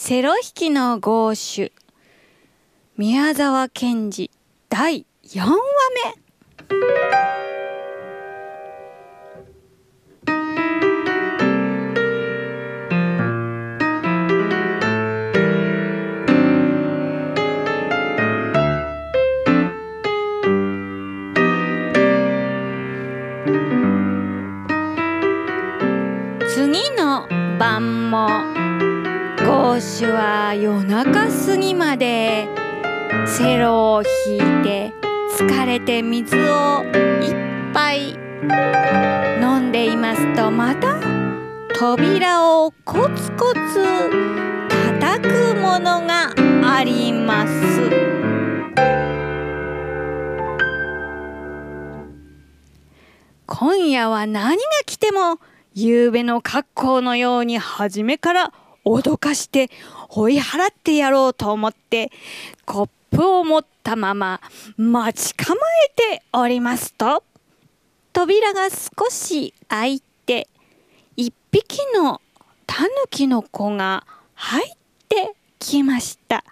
セロ引きの豪手宮沢賢治第4話目。夜中過ぎまでセロを引いて疲れて水をいっぱい飲んでいますとまた扉をコツコツ叩くものがあります。今夜は何が来ても夕べの格好のように初めから脅かして追い払ってやろうと思ってコップを持ったまま待ち構えておりますと扉が少し開いて一匹のタヌキの子が入ってきました。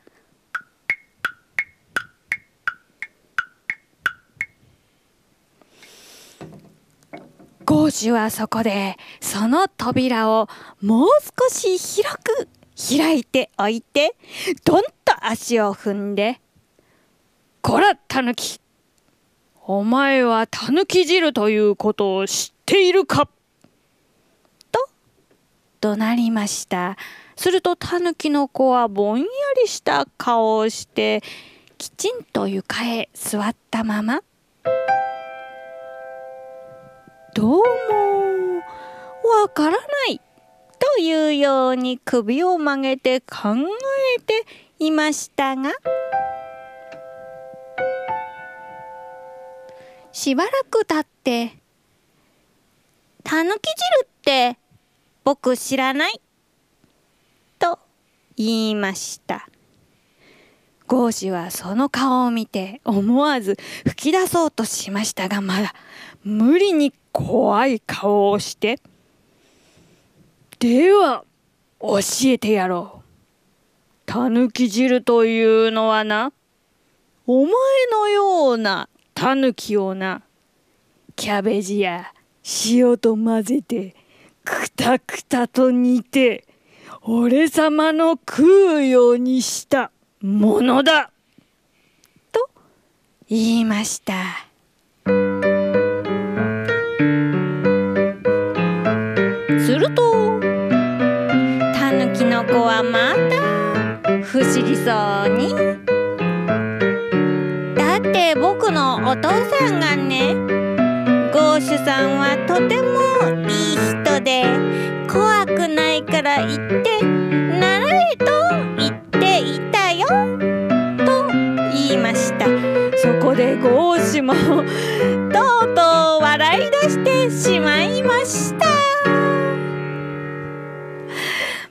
ゴージュはそこでその扉をもう少し広く開いておいてどんと足を踏んで「こらタヌキお前はタヌキ汁ということを知っているか?」と怒鳴りましたするとタヌキの子はぼんやりした顔をしてきちんと床へ座ったまま「どうもわからないというように首を曲げて考えていましたがしばらく経って「たぬき汁って僕知らない」と言いました。ゴーシはその顔を見て思わず吹き出そうとしましたがまだ無理に怖い顔をして「では教えてやろう。たぬき汁というのはなお前のようなたぬきをなキャベジや塩と混ぜてくたくたと煮て俺様の食うようにしたものだと言いました。そうに「だって僕のお父さんがねゴーシュさんはとてもいい人で怖くないから言って習えと言っていたよ」と言いました。そこでゴーシュもとうとう笑い出してしまいました。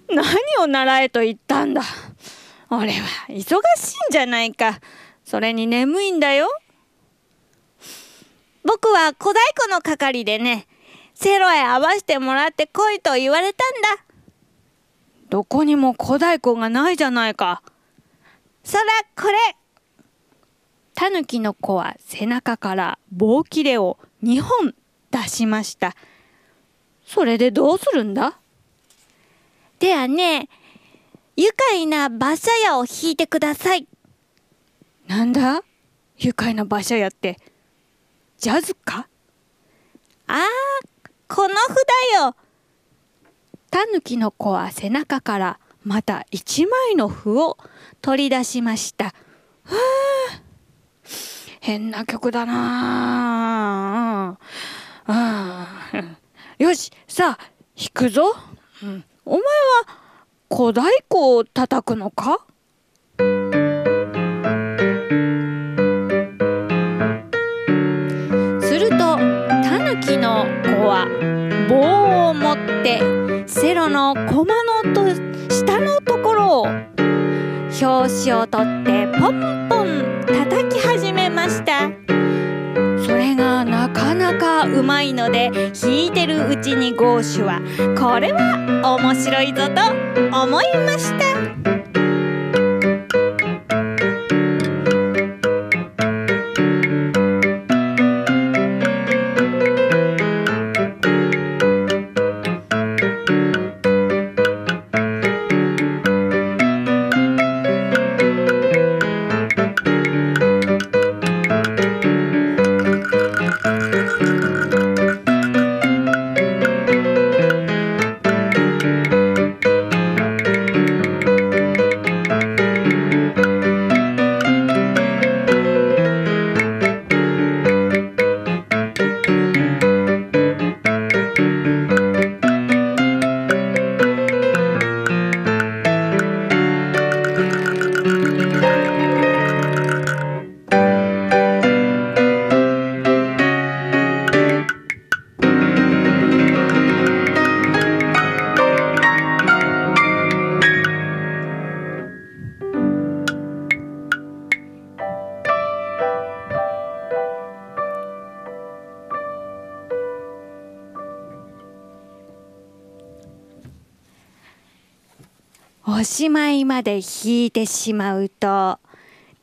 何を習えと言ったんだ？俺は忙しいんじゃないか。それに眠いんだよ。僕は小太鼓の係でねセロへ合わせてもらってこいと言われたんだ。どこにも小太鼓がないじゃないか。そらこれタヌキの子は背中から棒切れを2本出しました。それでどうするんだ？ではね愉快な馬車屋を引いてください。なんだ？愉快な馬車屋って。ジャズか？あーこの札よ。タヌキの子は背中からまた一枚の符を取り出しました。はあ、変な曲だなあ。あよし、さあ、弾くぞ。うん、お前は小太鼓を叩くのか？するとタヌキの子は棒を持ってセロの駒のと下のところを拍子を取ってポンポン叩き始めました。それがなかなかうまいので弾いてるうちにゴーシュはこれは面白いぞと思いました。おしまいまで引いてしまうと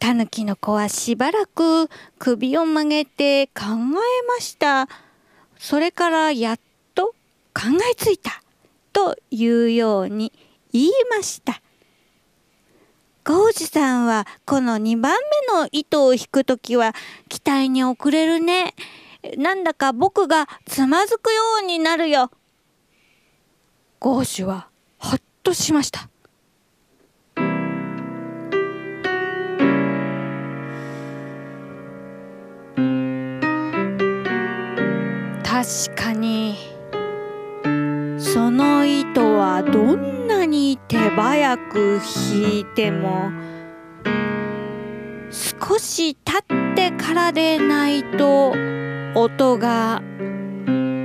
たぬきの子はしばらく首を曲げて考えました。それからやっと考えついたというように言いました。ゴージさんはこの2番目の糸を引くときは期待に遅れるね。なんだか僕がつまずくようになるよ。ゴーシュはほっとしました。確かにその糸はどんなに手早く引いても少し経ってからでないと音が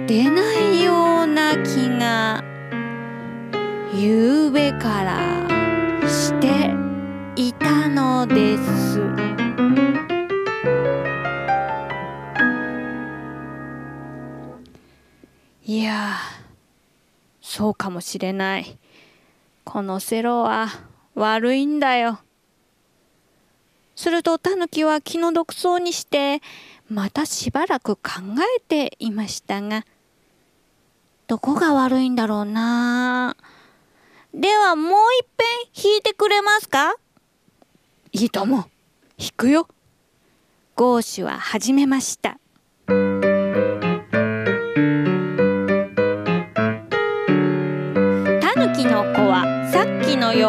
出ないような気が夕べからしていたのです。やそうかもしれない。このセロは悪いんだよ。するとタヌキは気の毒そうにしてまたしばらく考えていましたがどこが悪いんだろうな。ではもういっぺん弾いてくれますか？いいとも弾くよ。ゴーシュは始めました。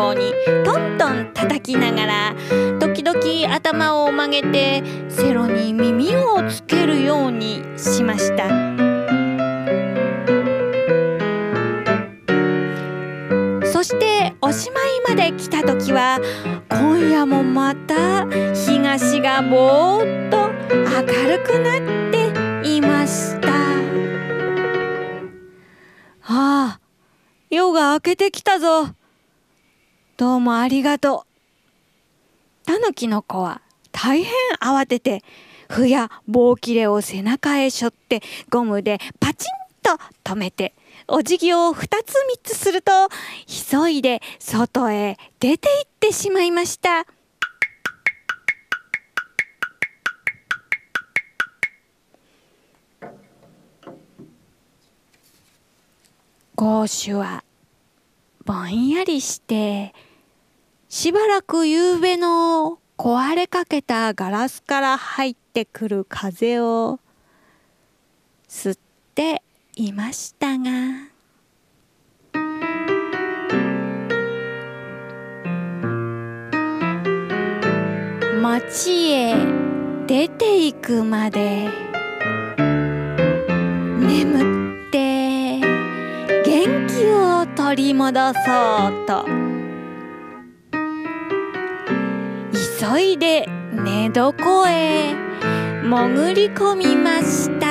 ようにトントン叩きながら時々頭を曲げてセロに耳をつけるようにしました。そしておしまいまで来た時は今夜もまた東がぼーっと明るくなっていました。ああ夜が明けてきたぞ。どうもありがとう。タヌキの子は大変慌てて、ふや棒切れを背中へしょってゴムでパチンと止めて、お辞儀を二つ三つすると、急いで外へ出て行ってしまいました。ゴーシュはぼんやりしてしばらく夕べの壊れかけたガラスから入ってくる風を吸っていましたが。町へ出ていくまで眠って元気を取り戻そうと。急いで寝床へ潜り込みました。